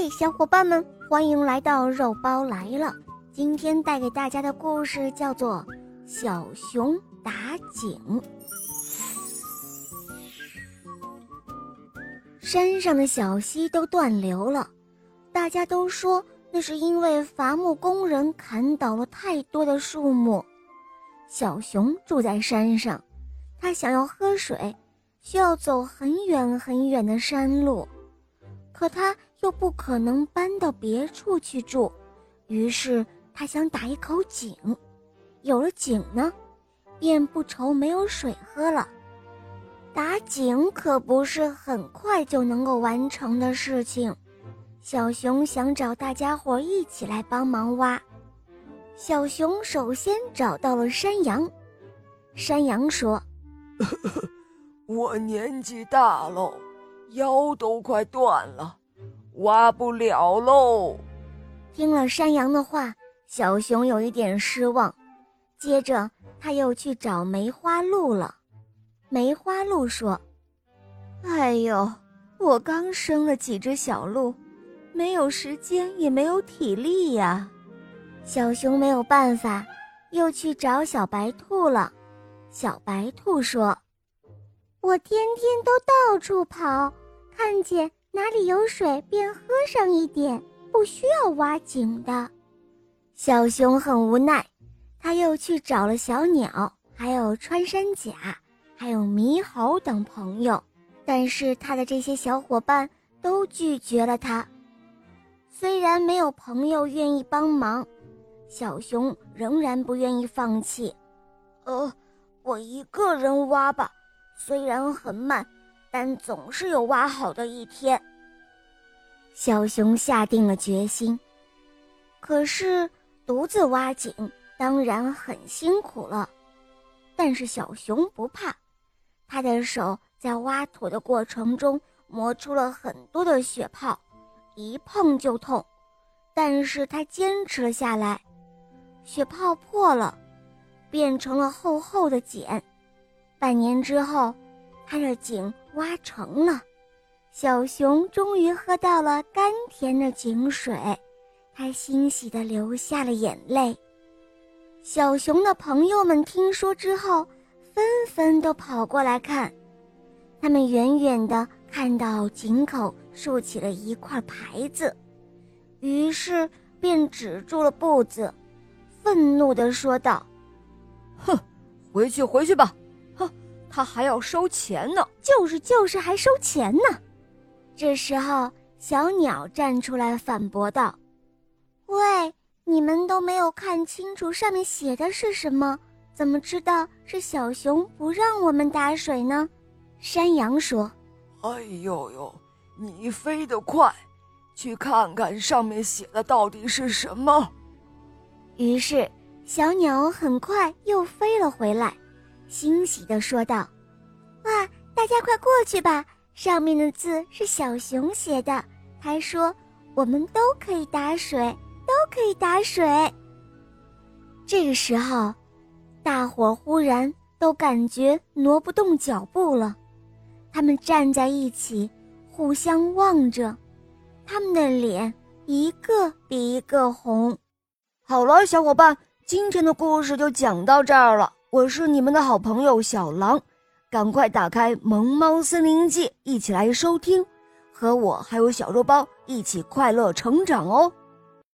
嘿，小伙伴们，欢迎来到肉包来了。今天带给大家的故事叫做《小熊打井》。山上的小溪都断流了，大家都说那是因为伐木工人砍倒了太多的树木。小熊住在山上，他想要喝水，需要走很远很远的山路，可他又不可能搬到别处去住，于是他想打一口井。有了井呢，便不愁没有水喝了。打井可不是很快就能够完成的事情，小熊想找大家伙一起来帮忙挖。小熊首先找到了山羊，山羊说：“我年纪大喽，腰都快断了，挖不了喽。”听了山羊的话，小熊有一点失望。接着他又去找梅花鹿了。梅花鹿说：“哎呦，我刚生了几只小鹿，没有时间，也没有体力呀。”小熊没有办法，又去找小白兔了。小白兔说：“我天天都到处跑，看见哪里有水便喝上一点，不需要挖井的。”小熊很无奈，他又去找了小鸟，还有穿山甲，还有猕猴等朋友，但是他的这些小伙伴都拒绝了他。虽然没有朋友愿意帮忙。小熊仍然不愿意放弃，呃，我一个人挖吧，虽然很慢，但总是有挖好的一天。小熊下定了决心，可是独自挖井当然很辛苦了，但是小熊不怕，他的手在挖土的过程中磨出了很多的血泡，一碰就痛，但是他坚持了下来。血泡破了，变成了厚厚的茧。半年之后，他的井挖成了，小熊终于喝到了甘甜的井水，他欣喜地流下了眼泪。小熊的朋友们听说之后，纷纷都跑过来看。他们远远地看到井口竖起了一块牌子，于是便止住了步子。愤怒地说道：“哼，回去回去吧！哼，他还要收钱呢！就是就是，还收钱呢！”这时候，小鸟站出来反驳道：“喂，你们都没有看清楚上面写的是什么，怎么知道是小熊不让我们打水呢？”山羊说：“哎呦呦，你飞得快，去看看上面写的到底是什么。”于是，小鸟很快又飞了回来，欣喜地说道：“哇，大家快过去吧！上面的字是小熊写的。他说，我们都可以打水，都可以打水。”这个时候，大伙忽然都感觉挪不动脚步了，他们站在一起，互相望着，他们的脸一个比一个红。好了，小伙伴，今天的故事就讲到这儿了。我是你们的好朋友小狼，赶快打开《萌猫森林记》，一起来收听，和我还有小肉包一起快乐成长哦。